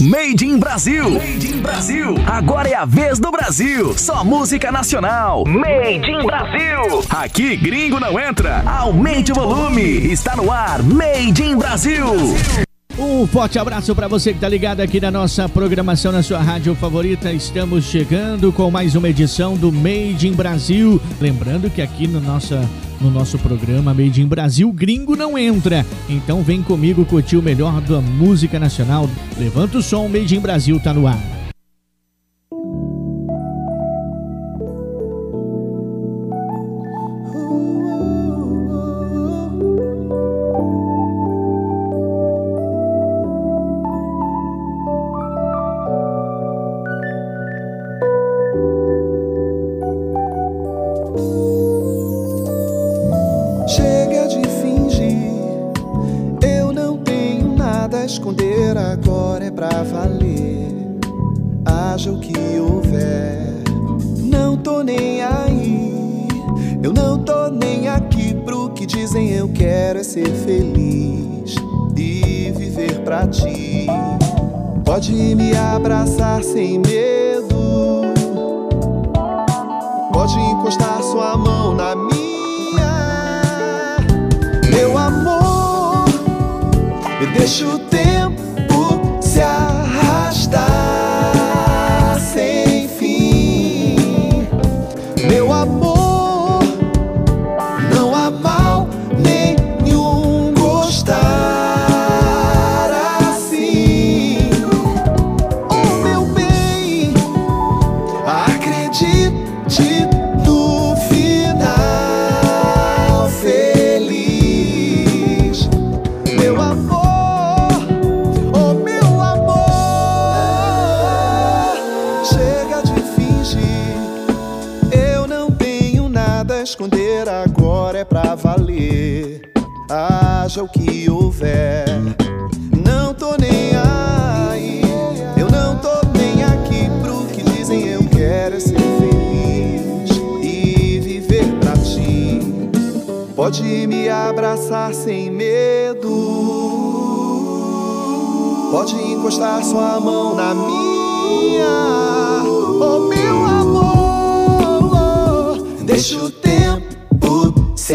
Made in Brasil. Made in Brasil. Agora é a vez do Brasil. Só música nacional. Made in Brasil. Aqui gringo não entra. Aumente o volume. Está no ar. Made in Brasil. Um forte abraço para você que está ligado aqui na nossa programação na sua rádio favorita. Estamos chegando com mais uma edição do Made in Brasil. Lembrando que aqui no nossa no nosso programa Made in Brasil, gringo não entra. Então vem comigo curtir o melhor da música nacional. Levanta o som, Made in Brasil tá no ar.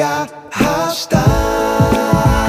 Acontece todo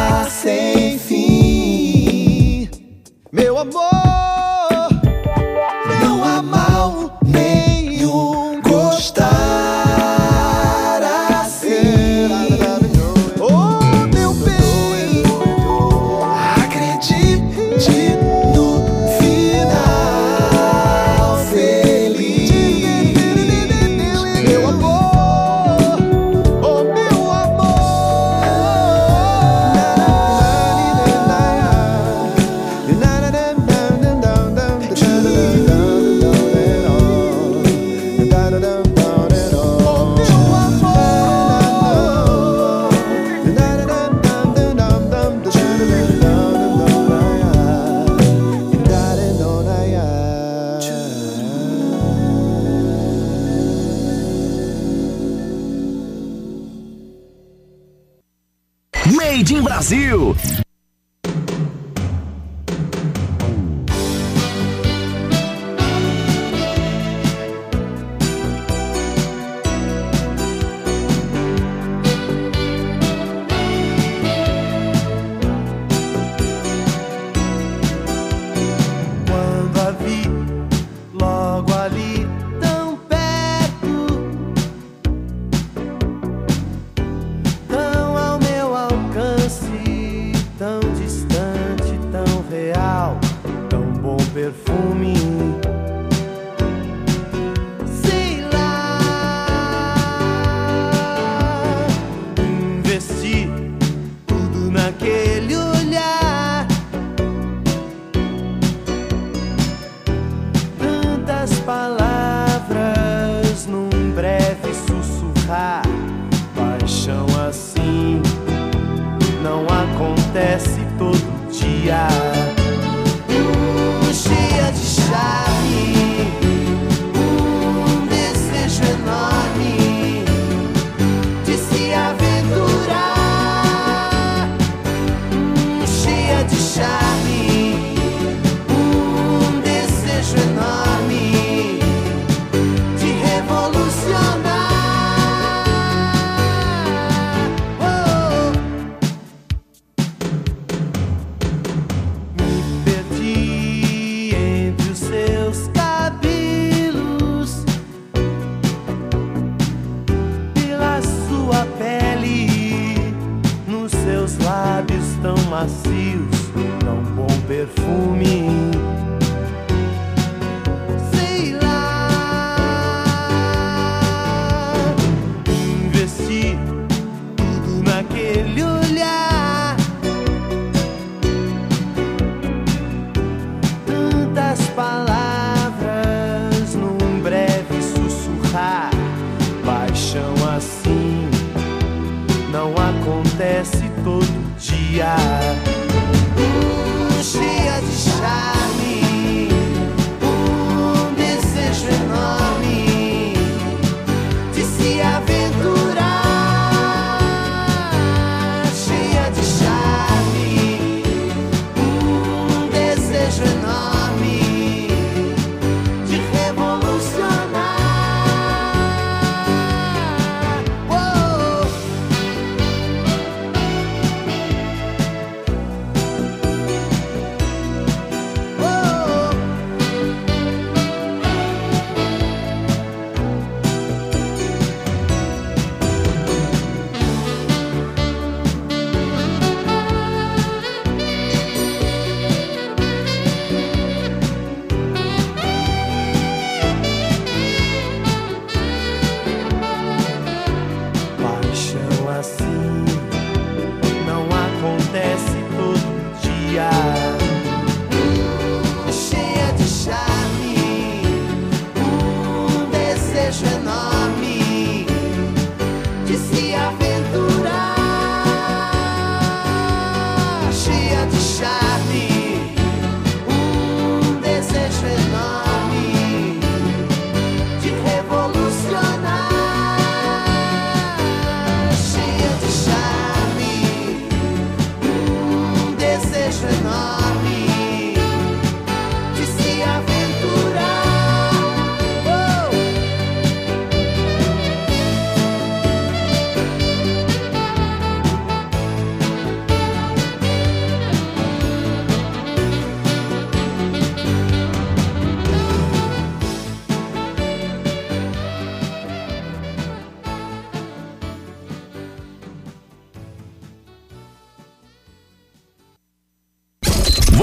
feel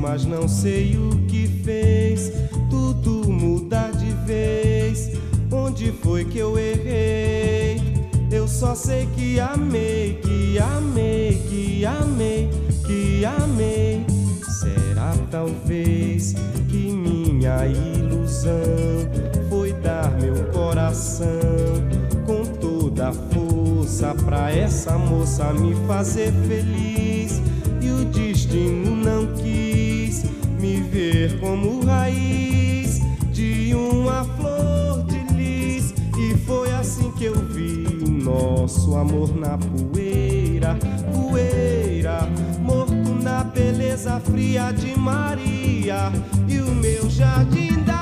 mas não sei o nosso amor na poeira, poeira, morto na beleza fria de Maria. E o meu jardim da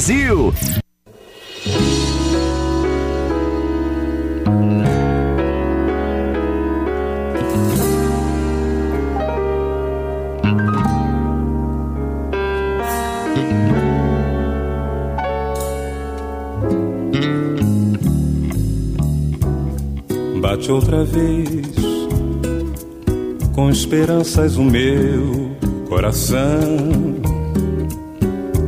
Brasil. Bate outra vez, com esperanças o meu coração,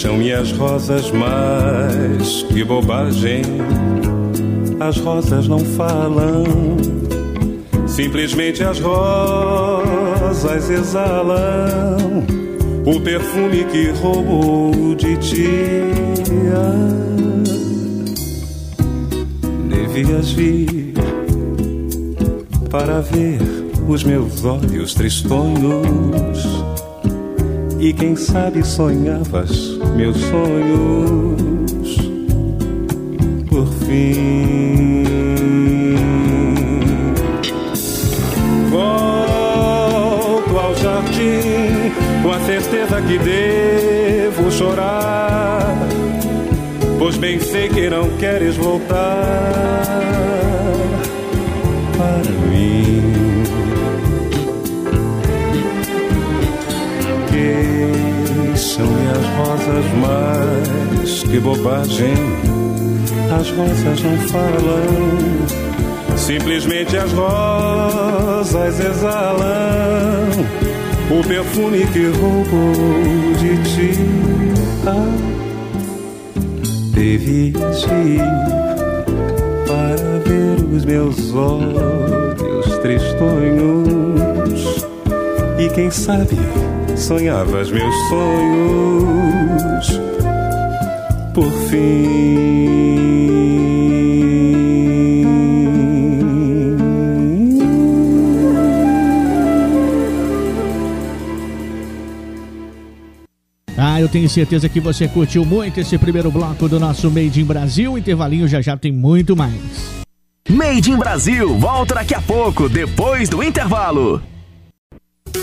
Queixam-me as rosas, mas que bobagem. As rosas não falam, simplesmente as rosas exalam o perfume que roubou de ti. Devias vir para ver os meus olhos tristonhos e quem sabe sonhavas meus sonhos por fim. Volto ao jardim com a certeza que devo chorar pois bem sei que não queres voltar para mim. Rosas, mas que bobagem, as rosas não falam, simplesmente as rosas exalam o perfume que roubou de ti. Ah devias ir para ver os meus olhos tristonhos e quem sabe sonhavas meus sonhos por Ah, eu tenho certeza que você curtiu muito esse primeiro bloco do nosso Made in Brasil. Intervalinho já já tem muito mais. Made in Brasil volta daqui a pouco, depois do intervalo.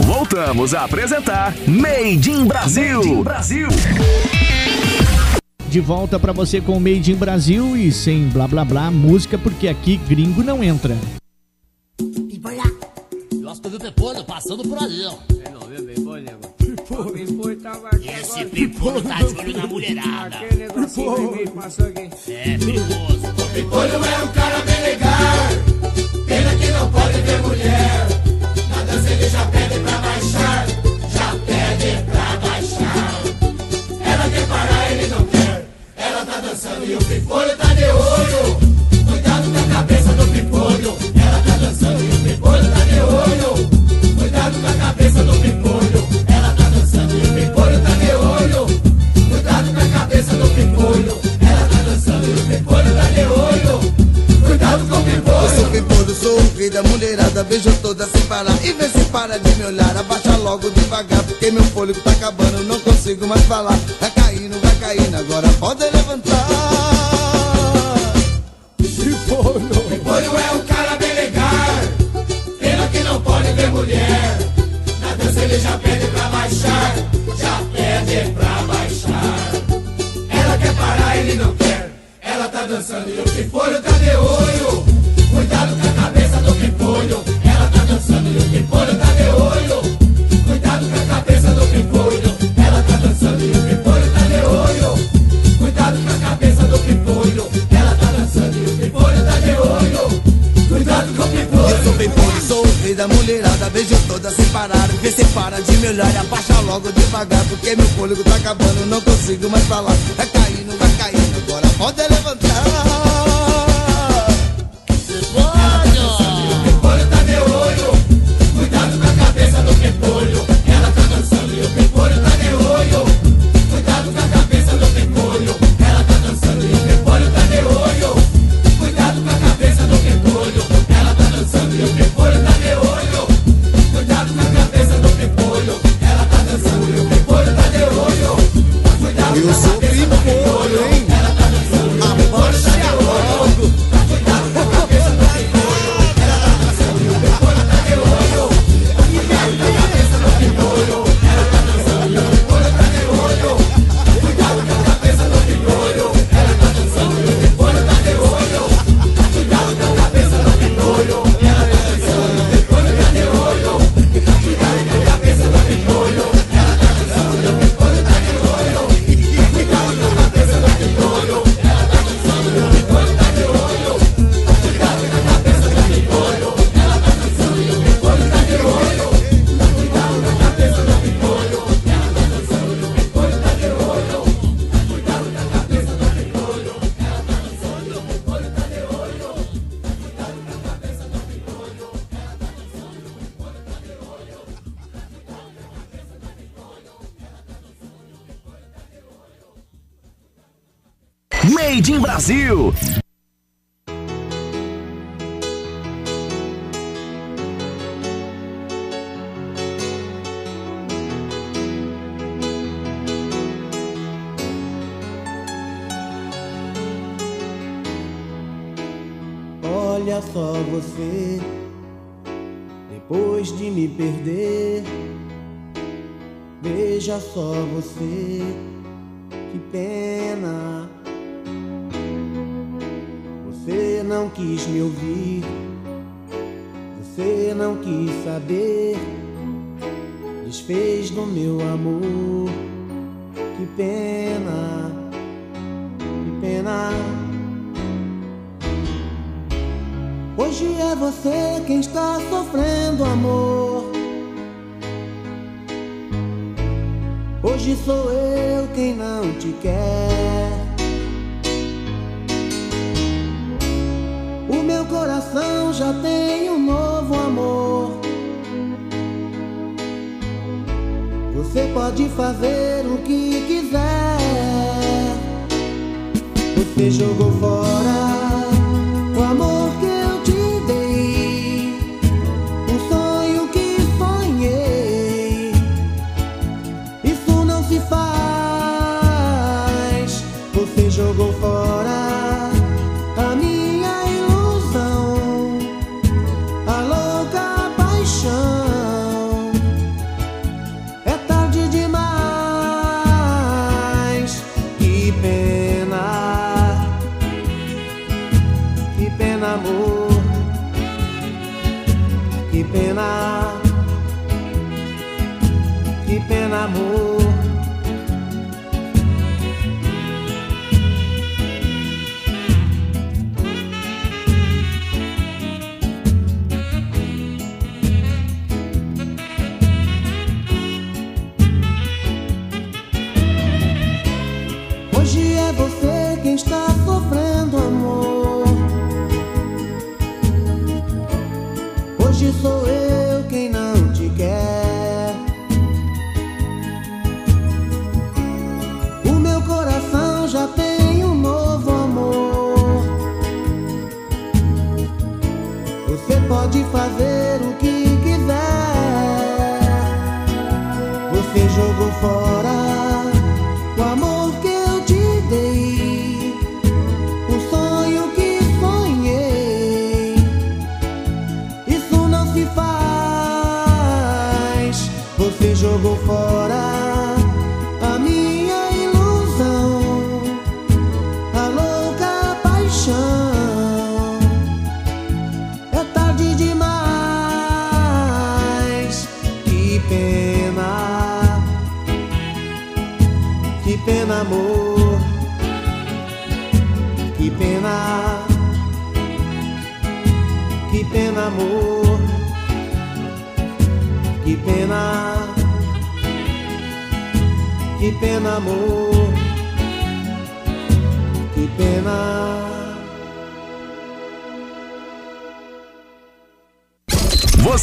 Voltamos a apresentar Made in Brasil. Made in Brasil. De volta pra você com o Made in Brasil e sem blá blá blá música, porque aqui gringo não entra. Passando por ali, ó. Esse Pipolo tá de olho na mulherada. É perigoso. Pipolho é um cara bem legal. Pena que não pode ver mulher. e o pimpolho tá de olho. Cuidado com a cabeça do pimpolho. Ela tá dançando e o pimpolho tá de olho. Cuidado com a cabeça do pimpolho. Ela tá dançando e o pimpolho tá de olho. Cuidado com a cabeça do pimpolho. Ela tá dançando e o pimpolho tá de olho. Cuidado com o pimpolho. Eu sou pimpolho, sou um filho da é mulherada. Vejo toda sem parar e vê se para de me olhar. Abaixa logo devagar, porque meu fôlego tá acabando. Não consigo mais falar. Tá caindo, vai caindo. Agora pode levantar. sigo mais pra lá olha só você. Depois de me perder, veja só você. Que pena. Você não quis me ouvir. Você não quis saber. Desfez do meu amor. Que pena. Que pena. Hoje é você quem está sofrendo amor. Hoje sou eu quem não te quer. O meu coração já tem um novo amor. Você pode fazer o que quiser. Você jogou fora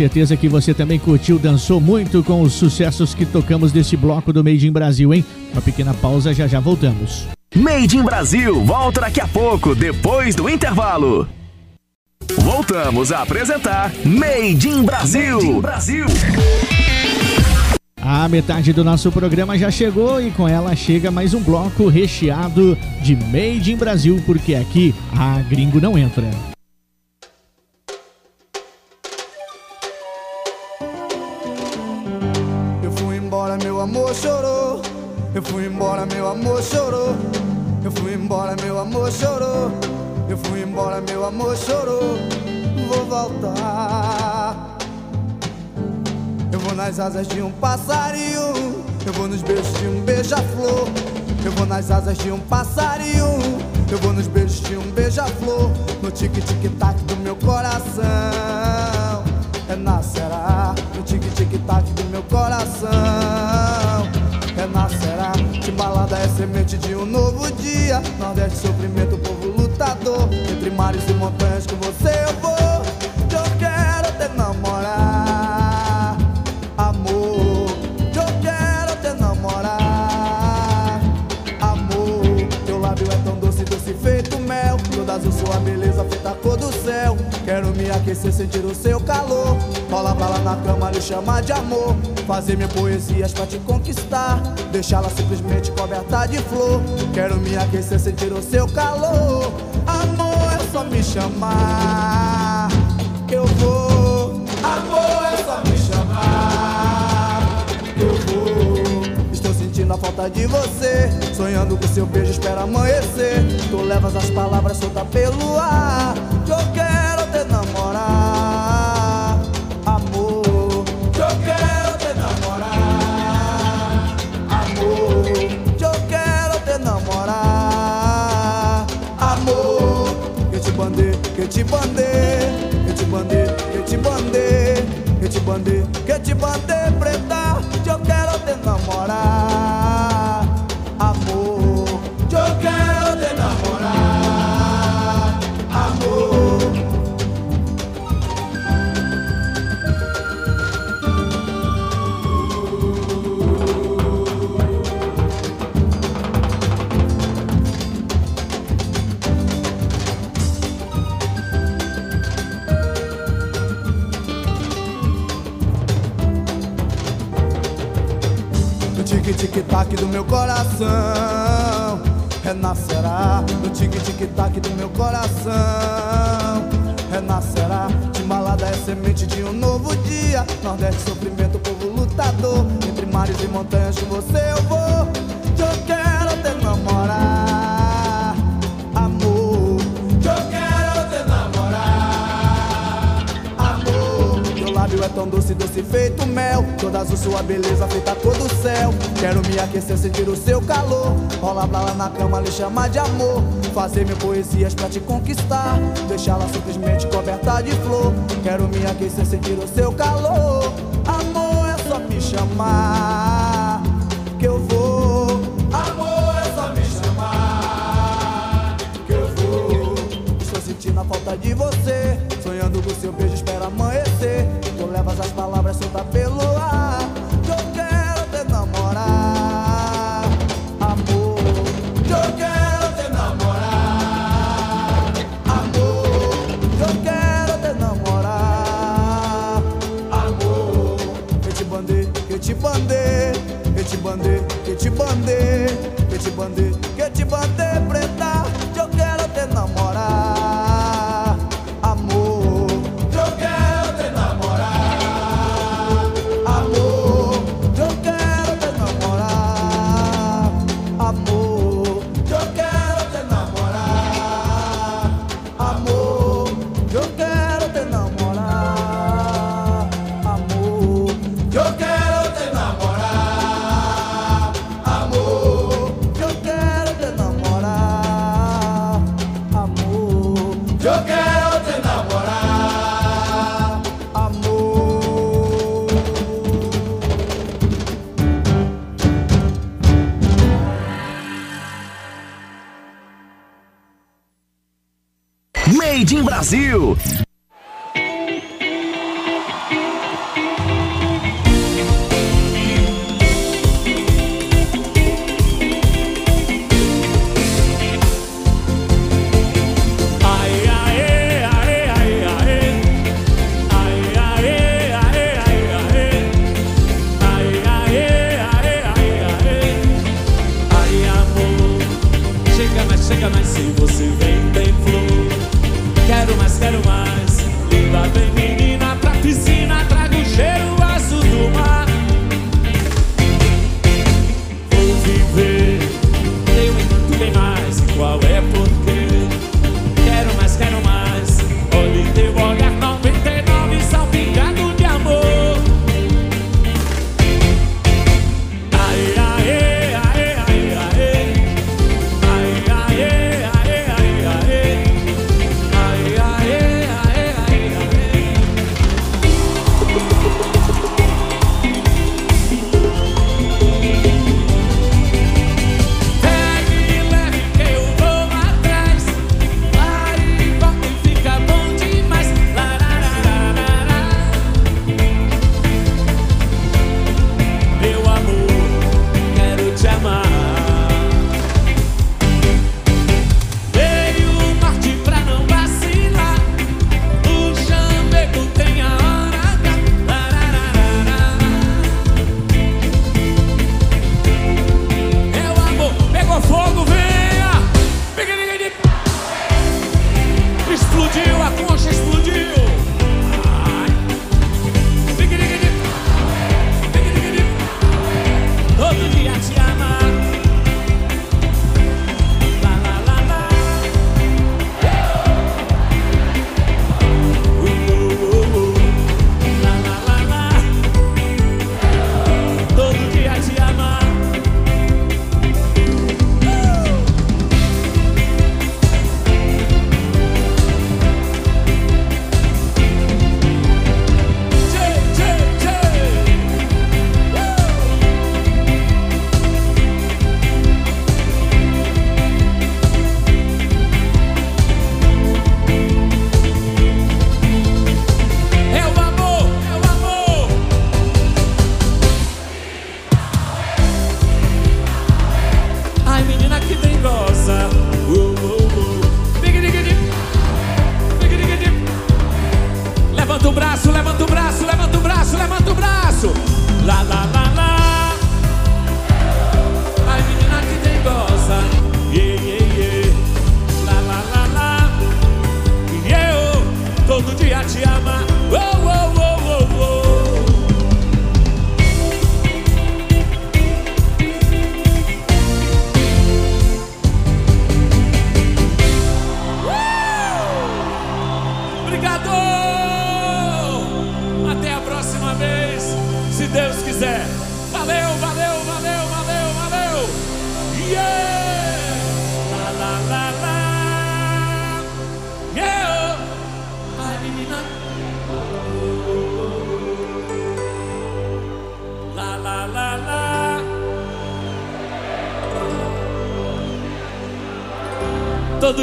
certeza que você também curtiu, dançou muito com os sucessos que tocamos desse bloco do Made in Brasil, hein? Uma pequena pausa, já já voltamos. Made in Brasil, volta daqui a pouco, depois do intervalo. Voltamos a apresentar Made in Brasil. Made in Brasil. A metade do nosso programa já chegou e com ela chega mais um bloco recheado de Made in Brasil, porque aqui a gringo não entra. asas de um passarinho. Eu vou nos beijos de um beija-flor. Eu vou nas asas de um passarinho. Eu vou nos beijos de um beija-flor. No tic-tic-tac do meu coração. É Renascerá. No tic-tic-tac do meu coração. É Renascerá. balada é semente de um novo dia. Nordeste, sofrimento, povo lutador. Entre mares e montanhas com você eu vou. Aquecer, sentir o seu calor. Rola lá na cama, lhe chamar de amor. Fazer minhas poesias pra te conquistar. Deixá-la simplesmente coberta de flor. Quero me aquecer, sentir o seu calor. Amor, é só me chamar. Eu vou. Amor, é só me chamar. Eu vou. Estou sentindo a falta de você. Sonhando com seu beijo, espera amanhecer. Tu levas as palavras soltas pelo ar. Bandei, que te bandei, que te bandei, que te bandei, que te bandei, preta, que eu quero te namorar. Tique-tique-tac do meu coração. Renascerá No tique-tique-tac do meu coração. Renascerá Timbalada é semente de um novo dia. Nordeste, sofrimento, povo lutador. Entre mares e montanhas com você eu vou tão doce, doce feito mel. Toda azul sua beleza feita cor do céu. Quero me aquecer, sentir o seu calor. Rola pra lá na cama, lhe chamar de amor. Fazer mil poesias pra te conquistar. Deixá-la simplesmente coberta de flor. Quero me aquecer, sentir o seu calor. Amor, é só me chamar te bandei, que te bandei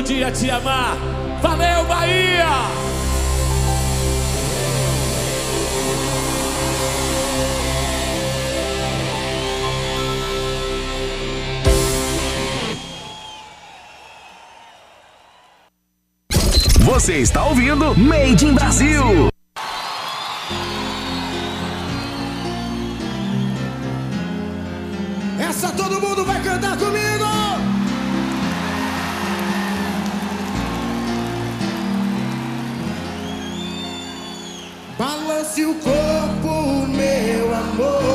dia te amar. Balance o corpo, meu amor.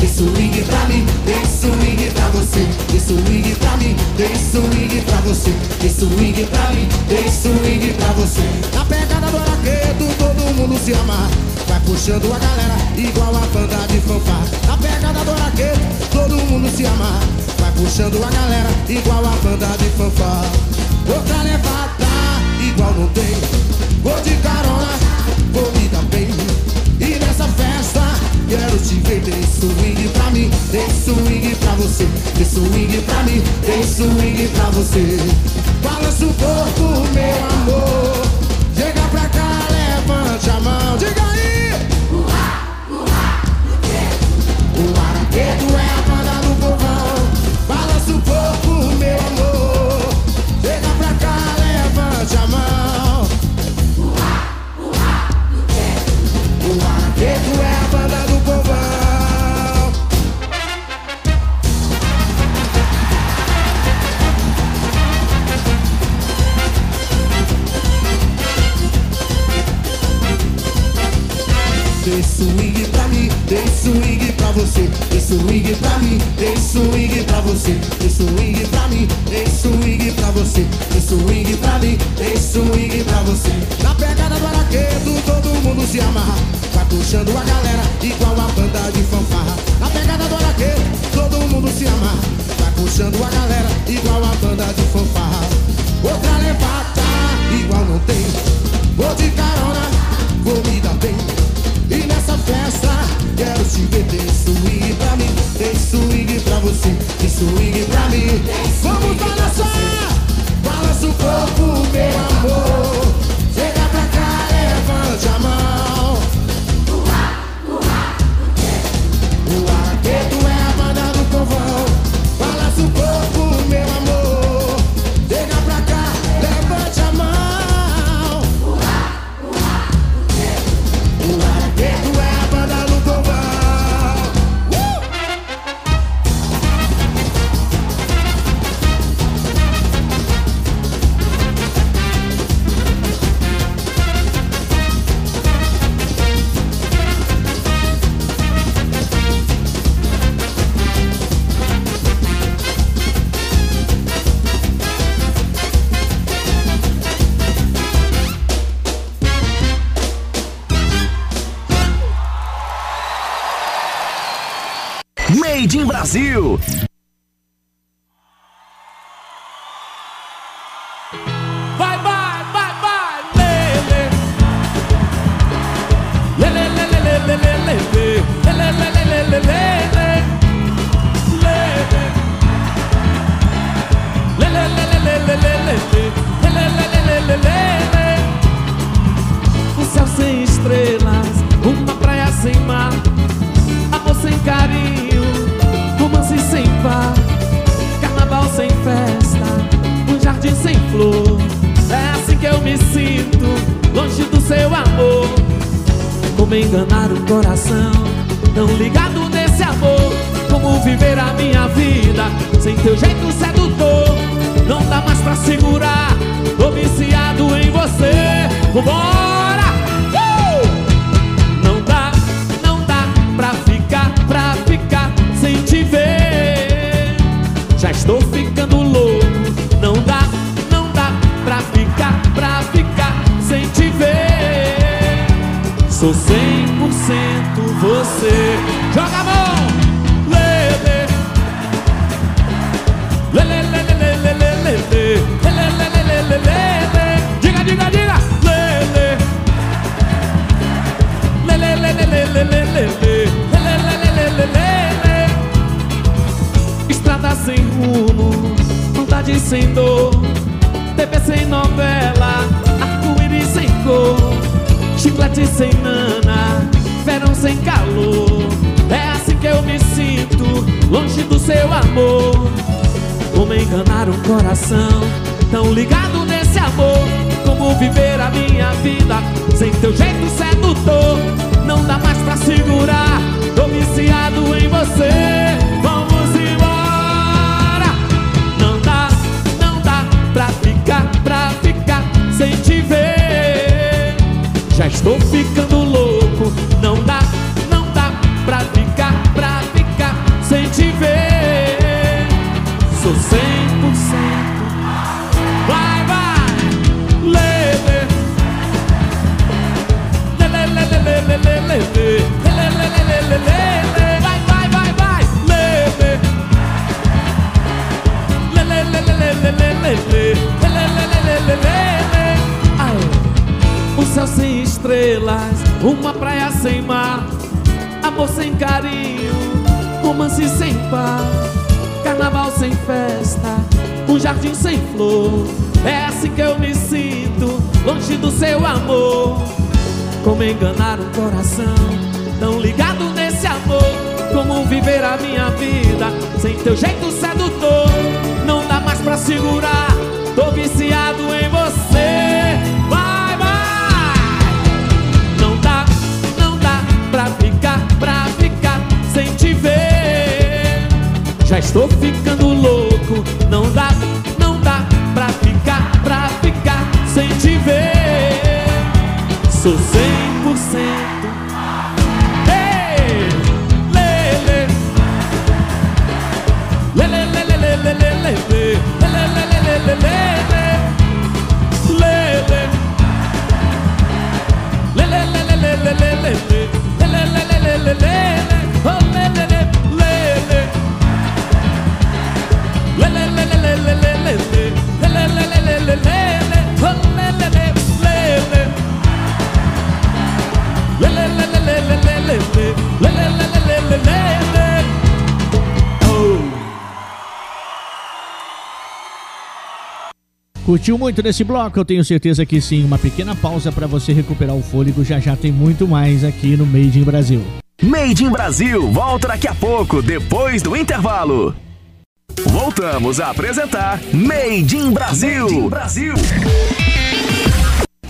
Dei swing pra mim, dei swing pra você, dei swing pra mim, dei swing pra você, dei swing pra mim, dei swing pra você. Na pegada do araquedo, todo mundo se ama, vai puxando a galera igual a banda de fanfar. Na pegada do araquedo, todo mundo se ama, vai puxando a galera igual a banda de fanfar. Outra levada igual não tem, vou de carona, quero te ver Dei swing pra mim, dei swing pra você Dei swing pra mim, dei swing pra você Balança o corpo, meu amor Chega pra cá, levante a mão Diga aí! O araquedo é a banda do povão Balança o corpo, swing pra mim, dei swing pra você Dei swing pra mim, dei swing pra você Dei swing pra mim, dei swing pra você. Na pegada do araquedo todo mundo se amarra Vai puxando a galera igual a banda de fanfarra. Na pegada do araquedo todo mundo se amarra Vai puxando a galera igual a banda de fanfarra. Outra levada igual não tem Vou de carona, vou me dar bem e nessa festa quero te ver Dei swing você Dei swing pra mim. Vamos balançar. Balança o corpo, meu amor coração Tão ligado nesse amor Como viver a minha vida Sem teu jeito sedutor. Não dá mais pra segurar Tô viciado em você. Vamos embora. Não dá, não dá Pra ficar, pra ficar Sem te ver. Já estou ficando estrelas Uma praia sem mar Amor sem carinho Romance sem paz Carnaval sem festa Um jardim sem flor. É assim que eu me sinto Longe do seu amor. Como enganar um coração Tão ligado nesse amor. Como viver a minha vida Sem teu jeito sedutor. Não dá mais pra segurar Tô viciado em você Já estou ficando louco. Não dá, não dá Pra ficar, pra ficar Sem te ver. Sou 100% Curtiu muito desse bloco? Eu tenho certeza que sim. Uma pequena pausa para você recuperar o fôlego. Já já tem muito mais aqui no Made in Brasil. Made in Brasil volta daqui a pouco, depois do intervalo. Voltamos a apresentar Made in Brasil. Made in Brasil.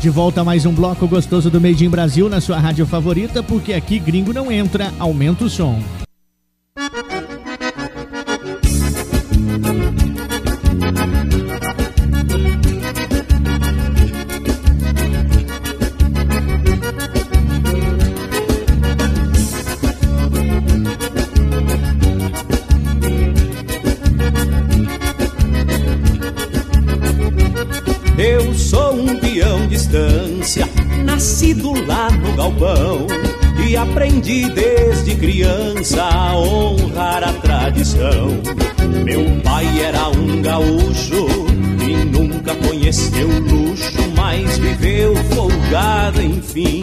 De volta a mais um bloco gostoso do Made in Brasil na sua rádio favorita, porque aqui gringo não entra, aumenta o som. Aprendi desde criança a honrar a tradição. Meu pai era um gaúcho e nunca conheceu luxo, mas viveu folgado, enfim.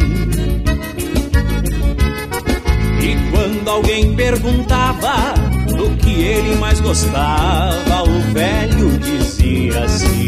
E quando alguém perguntava do que ele mais gostava, o velho dizia assim.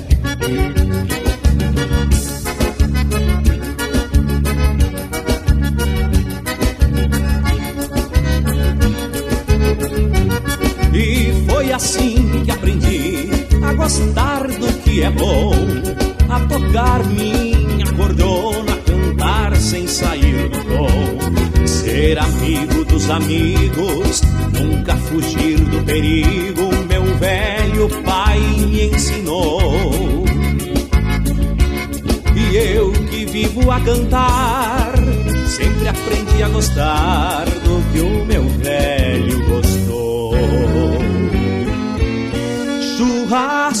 A gostar do que é bom, a tocar minha cordona, cantar sem sair do tom, ser amigo dos amigos, nunca fugir do perigo. Meu velho pai me ensinou. E eu que vivo a cantar, sempre aprendi a gostar do que o meu velho gostou. Churrasco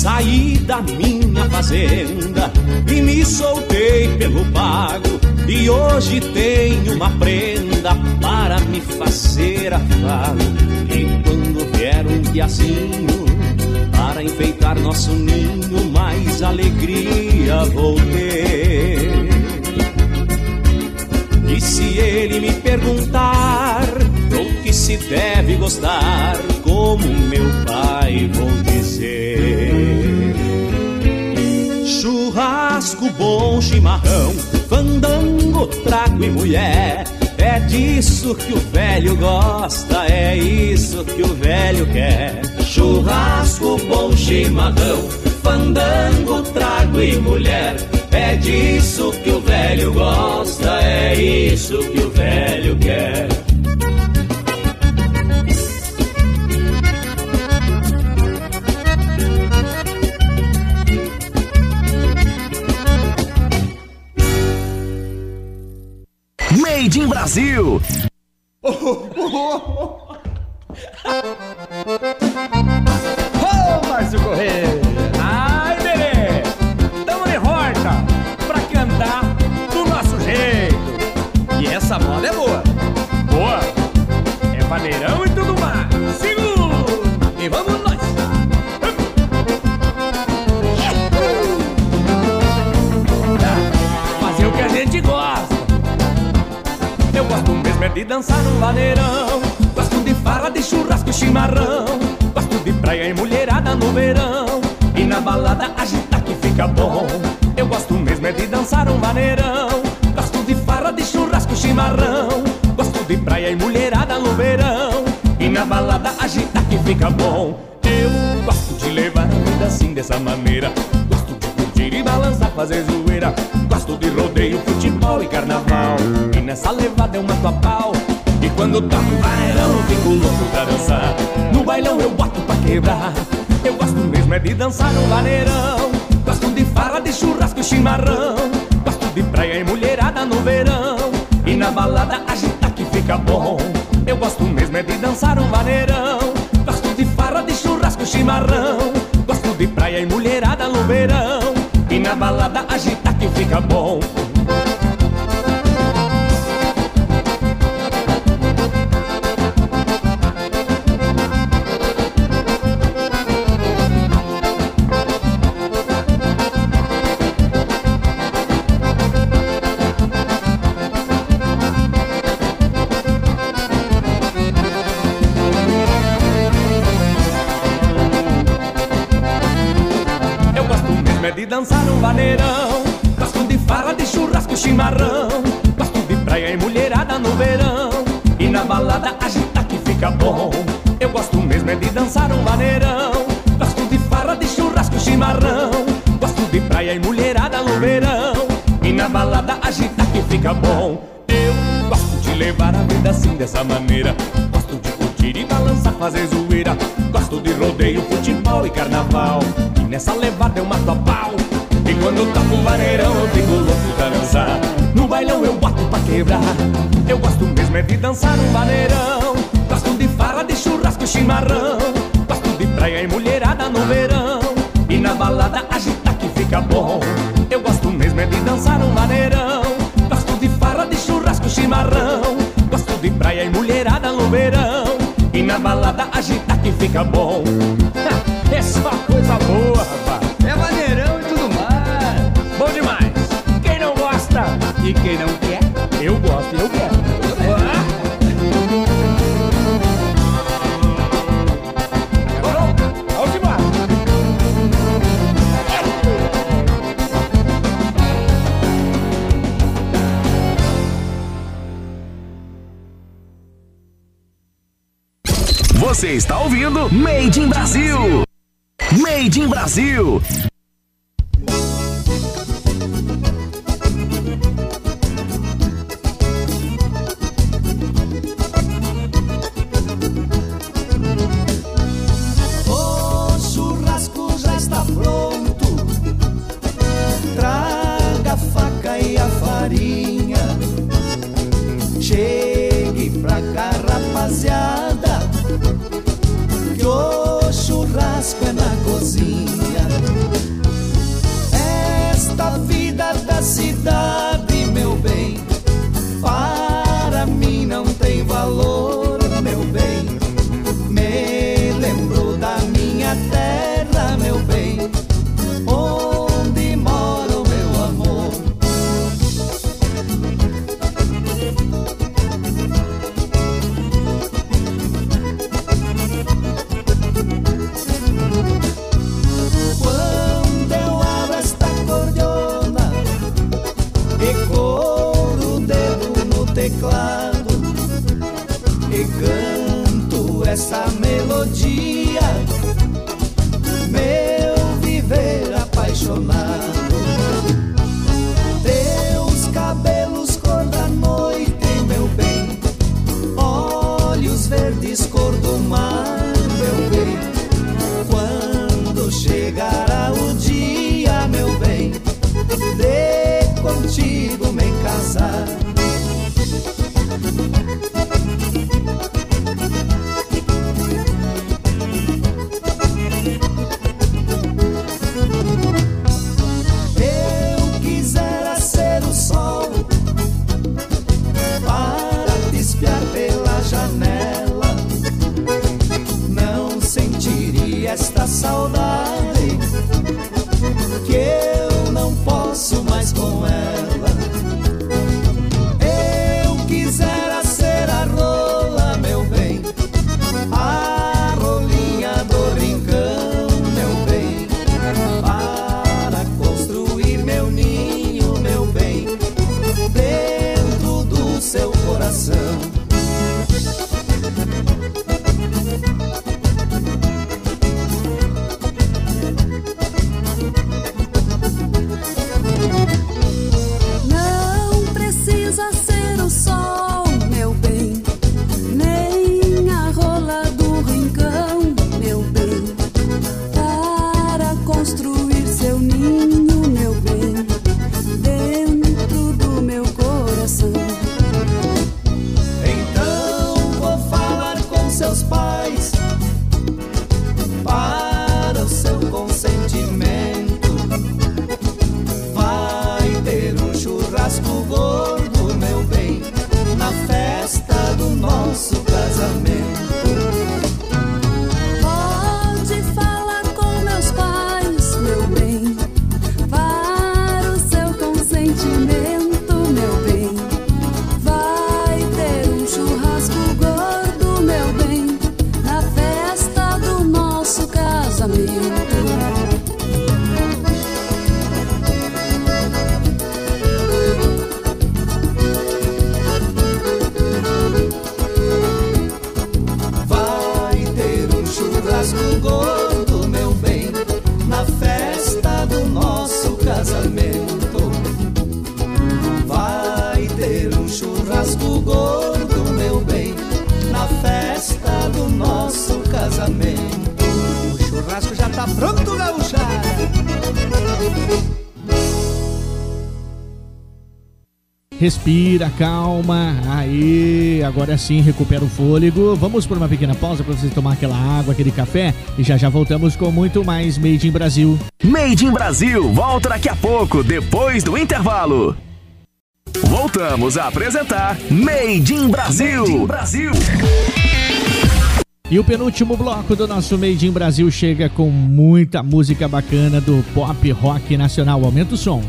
Saí da minha fazenda e me soltei pelo pago. E hoje tenho uma prenda para me fazer afago. E quando vier um piazinho para enfeitar nosso ninho, mais alegria vou ter. E se ele me perguntar que se deve gostar, como meu pai vou dizer. Churrasco bom, chimarrão, fandango, trago e mulher. É disso que o velho gosta, é isso que o velho quer. Churrasco bom, chimarrão, fandango, trago e mulher. É disso que o velho gosta, é isso que o velho quer. Brasil. de dançar no vaneirão. Gosto de farra, de churrasco e chimarrão. Gosto de praia e mulherada no verão. E na balada agitar que fica bom. Eu gosto mesmo é de dançar um vaneirão. Gosto de farra, de churrasco e chimarrão. Gosto de praia e mulherada no verão. E na balada agitar que fica bom. Eu gosto de levar a vida assim dessa maneira. Gosto de curtir e balançar, fazer zoeira. Gosto de rodeio, futebol e carnaval. E nessa levada eu mato a pau. E quando toco o bailão eu fico louco pra dançar. No bailão eu boto pra quebrar. Eu gosto mesmo é de dançar no vaneirão. Gosto de farra, de churrasco e chimarrão. Gosto de praia e mulherada no verão. E na balada agitar que fica bom. Eu gosto mesmo é de dançar um vaneirão. Gosto de farra, de churrasco e chimarrão. Gosto de praia e mulherada no verão. Na balada agitar que fica bom. na balada agita que fica bom. Eu gosto de levar a vida assim dessa maneira. Gosto de curtir e balançar, fazer zoeira. Gosto de rodeio, futebol e carnaval. E nessa levada eu mato a pau. E quando toco o vaneirão eu fico louco pra dançar. No bailão eu boto pra quebrar. Eu gosto mesmo é de dançar no vaneirão. Gosto de farra, de churrasco, e chimarrão. Gosto de praia e mulherada no verão. E na balada agita que fica bom. Eu gosto verde e dançar um maneirão. Gosto de farra, de churrasco, chimarrão. Gosto de praia e mulherada no verão. E na balada agitar que fica bom. É só coisa boa, rapaz. É maneirão e tudo mais. Bom demais. Quem não gosta e quem não Você está ouvindo Made in Brasil. Made in Brasil. sozinha. Respira, calma. Aí, agora sim, recupera o fôlego. Vamos por uma pequena pausa para você tomar aquela água, aquele café e já já voltamos com muito mais Made in Brasil. Made in Brasil volta daqui a pouco, depois do intervalo. Voltamos a apresentar Made in Brasil. Made in Brasil. E o penúltimo bloco do nosso Made in Brasil chega com muita música bacana do pop rock nacional. Aumenta o som.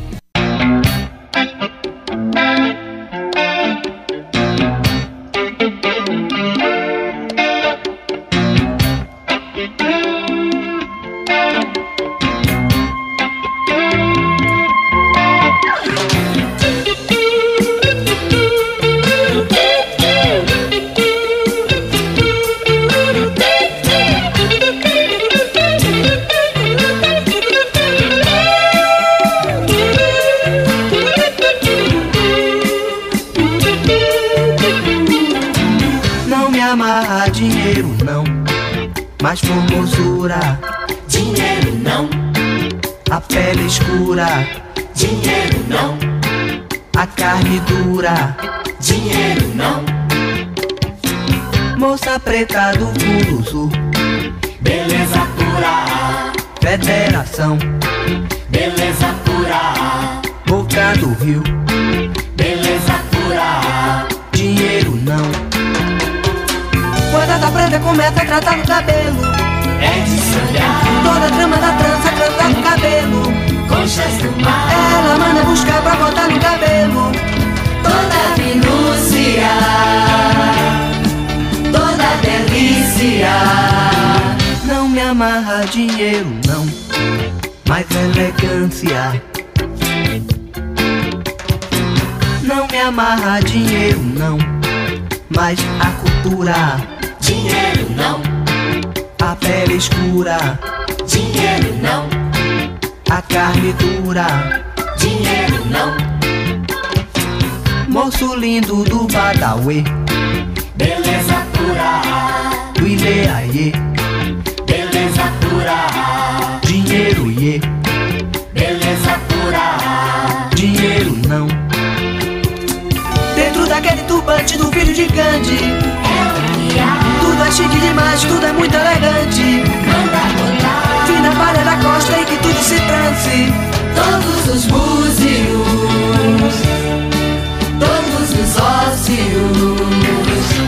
Boca do Rio. Beleza pura. Dinheiro não. Guarda preta começa a tratar no cabelo. É de sonhar. Toda a trama da trança canta no cabelo. Conchas do mar. Ela manda buscar pra botar no cabelo. Toda minúcia. Toda delícia. Não me amarra dinheiro, não. Mas elegância. Amarra dinheiro, não. Mas a cultura. Dinheiro não. A pele escura. Dinheiro não. A carne dura. Dinheiro não. Moço lindo do Badauê. Beleza pura. Do Ileaie. Beleza pura. Dinheiro iê. Do filho de Gandhi. Tudo é chique demais, tudo é muito elegante. Fina palha da costa e que tudo se transe. Todos os búzios, todos os ósseos.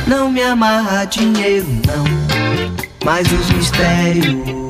Não me amarra dinheiro, não. Mas os mistérios.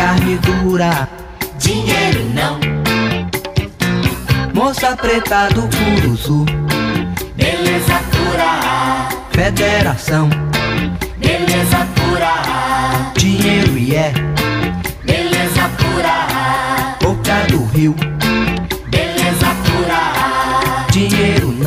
Carne dura. Dinheiro não. Moça preta do Curuzu. Beleza pura. Federação. Beleza pura. Dinheiro e é. Beleza pura. Boca do Rio. Beleza pura. Dinheiro não.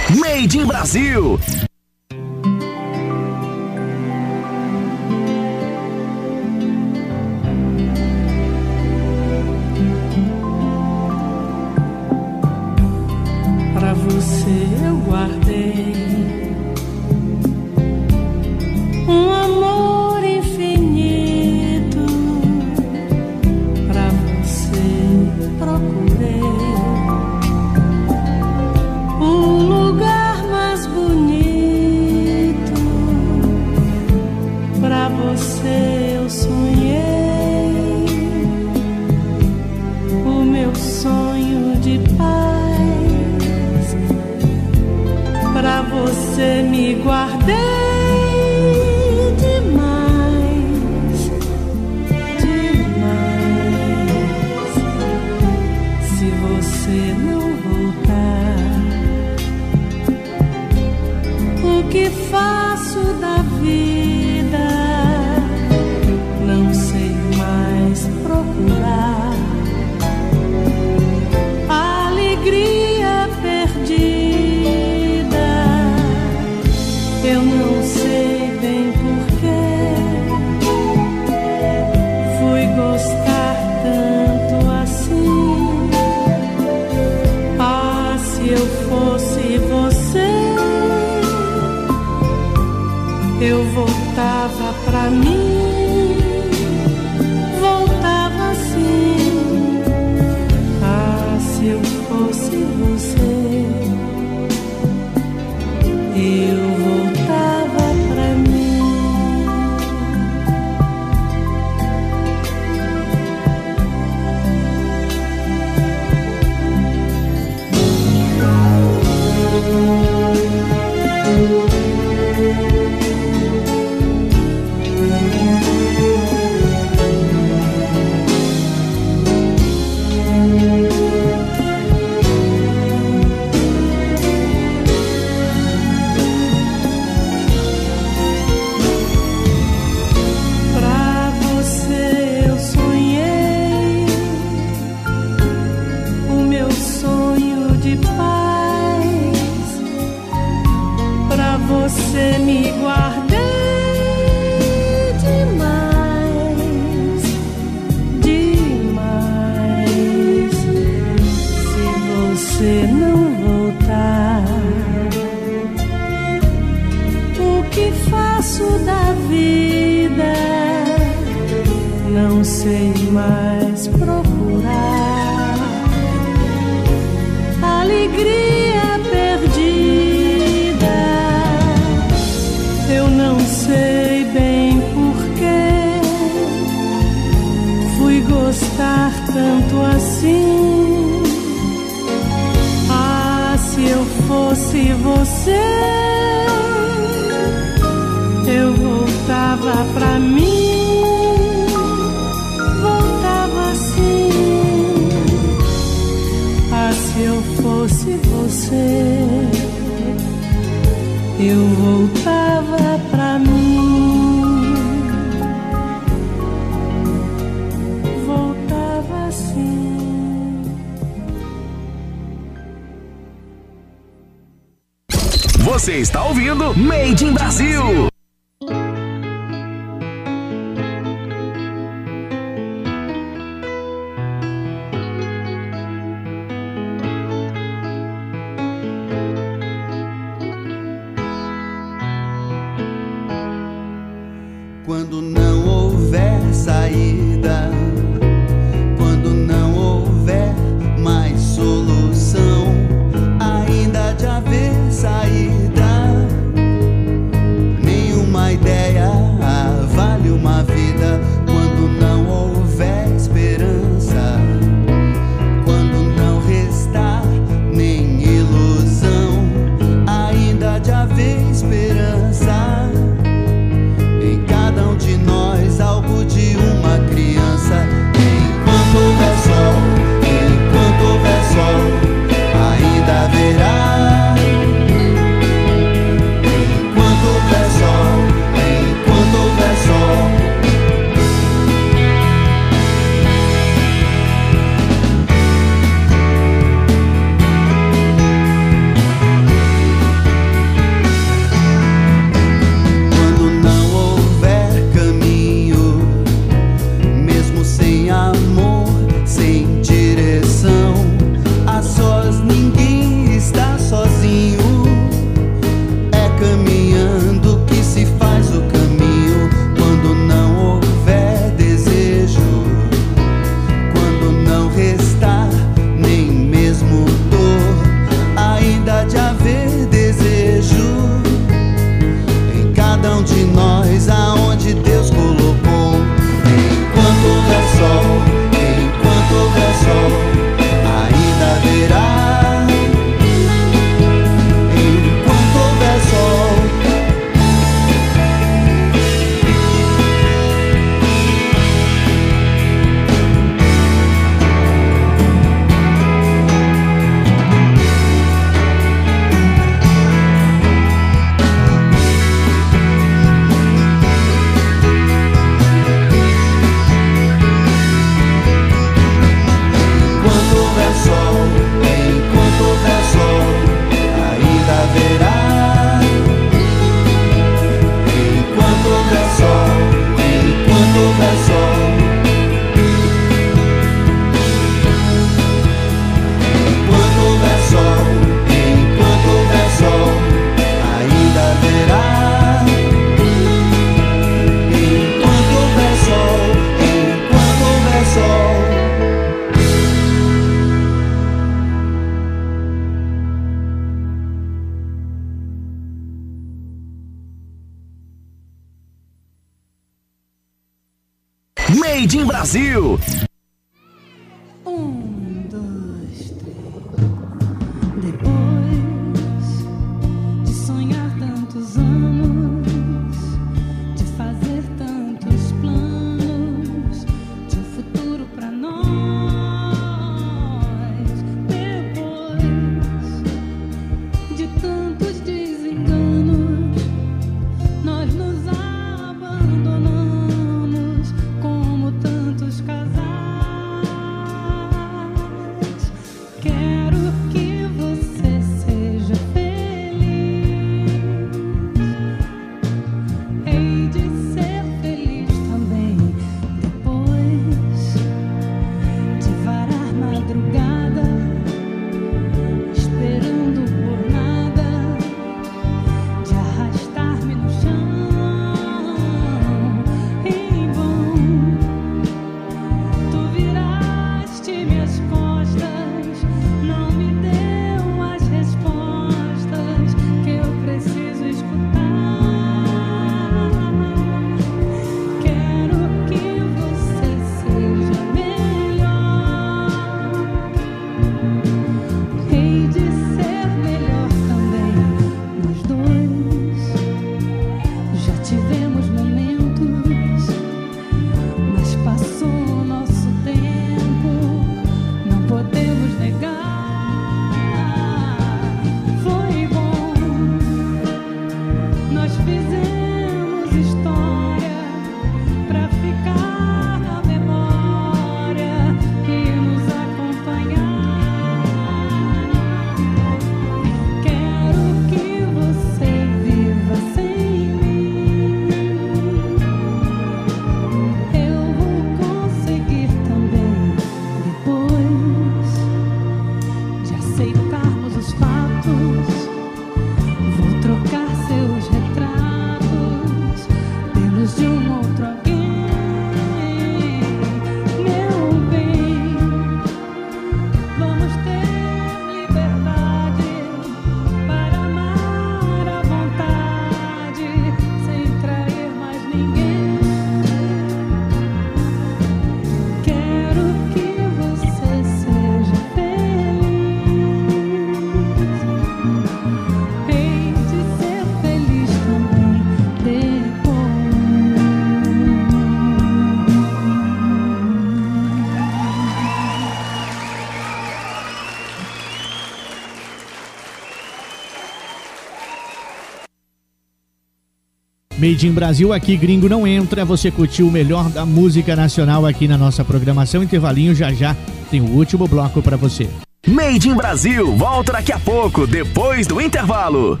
Made in Brasil, aqui gringo não entra. Você curtiu o melhor da música nacional aqui na nossa programação. Intervalinho já já tem o último bloco para você. Made in Brasil volta daqui a pouco, depois do intervalo.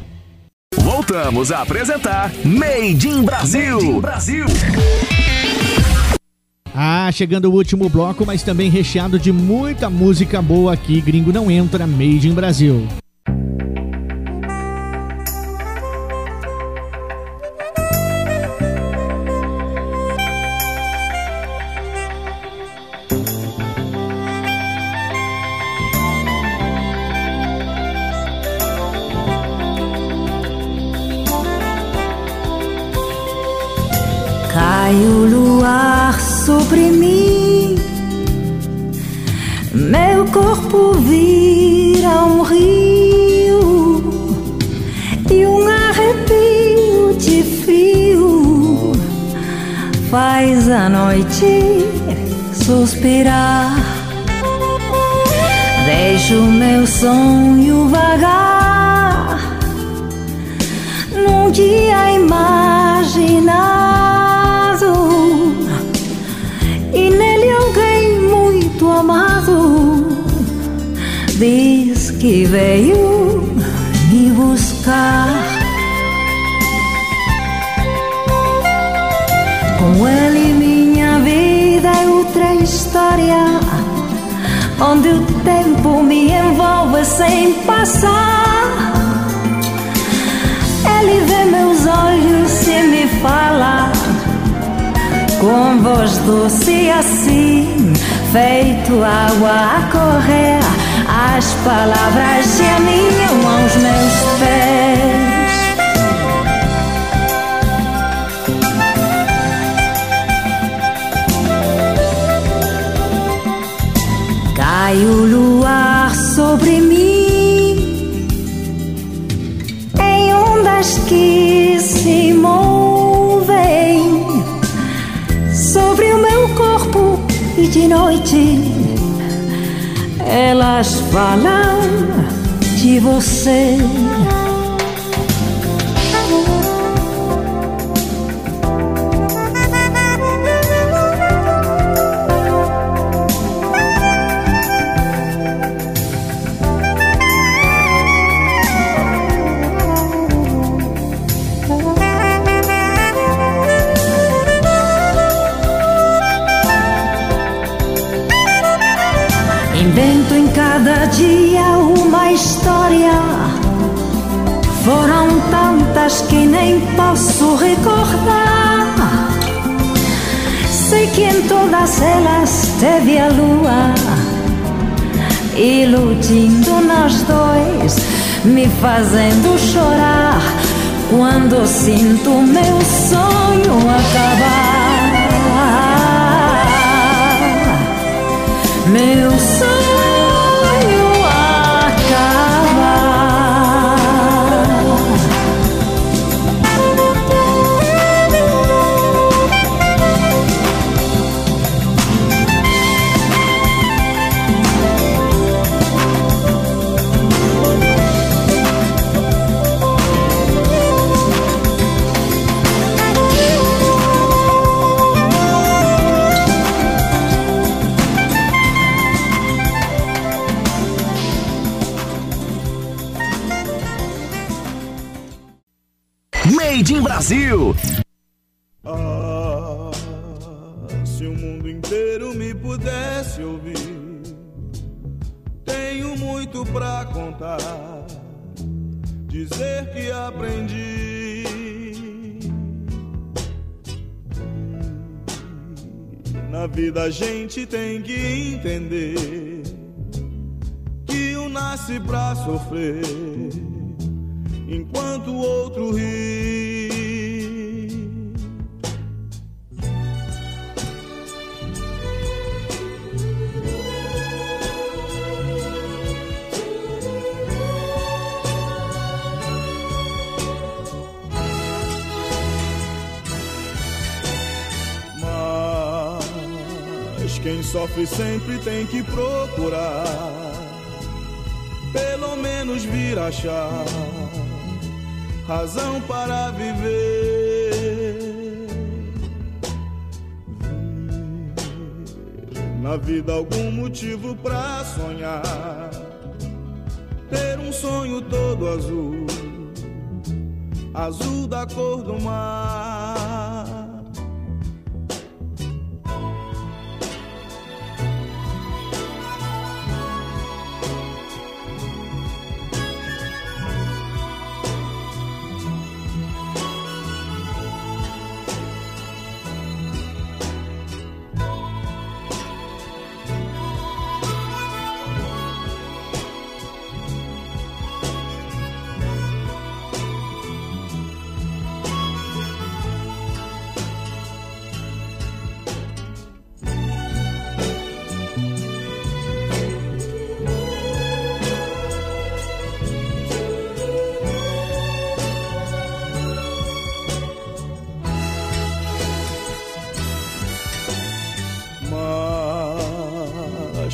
Voltamos a apresentar Made in Brasil. Made in Brasil. Ah, chegando o último bloco, mas também recheado de muita música boa aqui. Gringo não entra, Made in Brasil. Noite suspirar. Deixo meu sonho vagar num dia imaginado e nele alguém muito amado diz que veio me buscar. Com ele história onde o tempo me envolve sem passar. Ele vê meus olhos e me fala com voz doce assim, feito água a correr. As palavras se aninham aos meus pés. Sai o luar sobre mim em ondas que se movem sobre o meu corpo e de noite elas falam de você. Invento em cada dia uma história. Foram tantas que nem posso recordar. Sei que em todas elas teve a lua, iludindo nós dois, me fazendo chorar. Quando sinto meu sonho acabar. Meu sonho Brasil. Ah, se o mundo inteiro me pudesse ouvir, tenho muito pra contar, dizer que aprendi. Na vida a gente tem que entender que um nasce pra sofrer enquanto o outro ri. Sofre sempre tem que procurar, pelo menos vir achar razão para viver. Na vida, algum motivo pra sonhar. Ter um sonho todo azul, azul da cor do mar.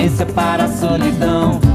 paciência para a solidão.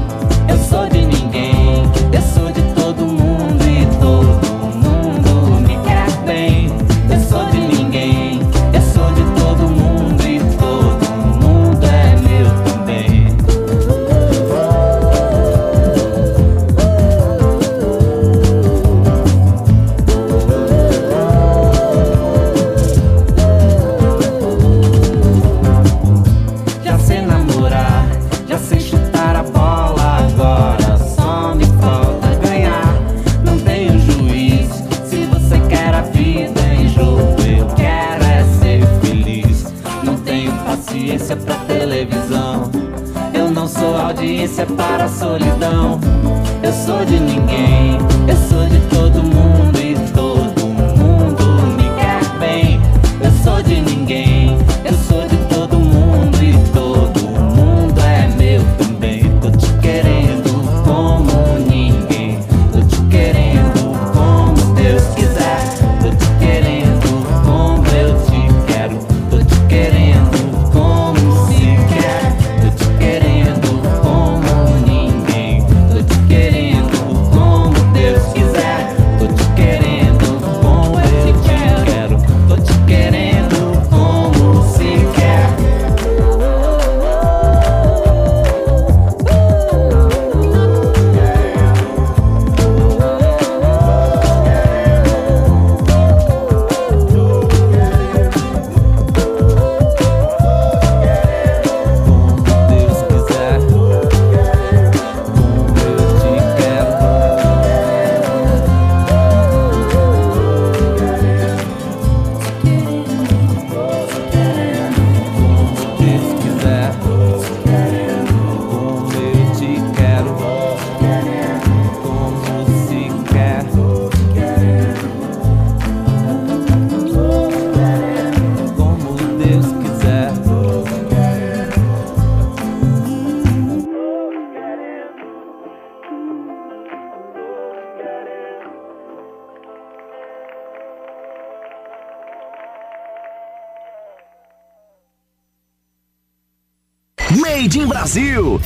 Made in Brasil.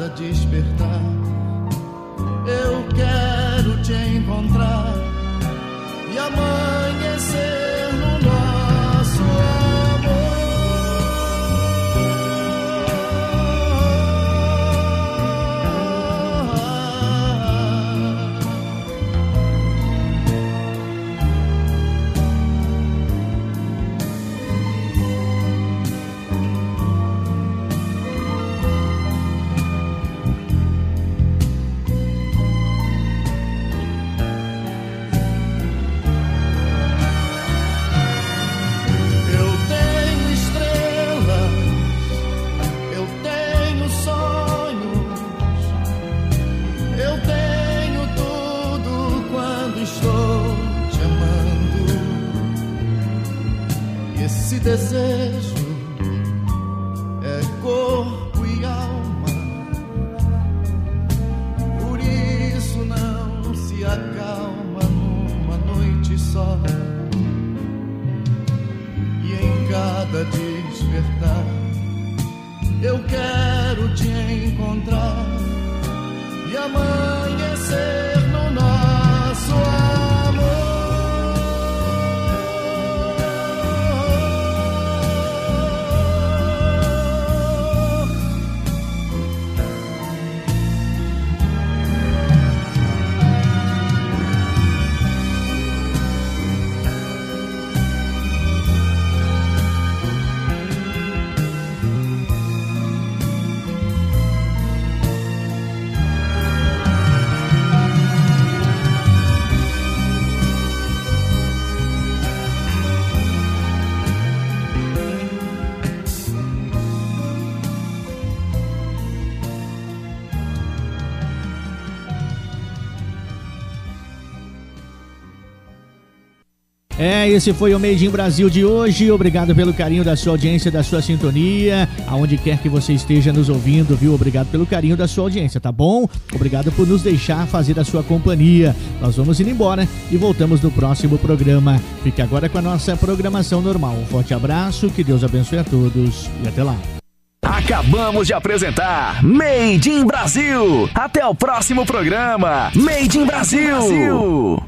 Cada despertar, eu quero te encontrar. E amanhecer E esse desejo É, esse foi o Made in Brasil de hoje. Obrigado pelo carinho da sua audiência, da sua sintonia, aonde quer que você esteja nos ouvindo, viu? Obrigado pelo carinho da sua audiência, tá bom? Obrigado por nos deixar fazer a sua companhia. Nós vamos indo embora e voltamos no próximo programa. Fique agora com a nossa programação normal. Um forte abraço, que Deus abençoe a todos e até lá. Acabamos de apresentar Made in Brasil. Até o próximo programa. Made in Brasil.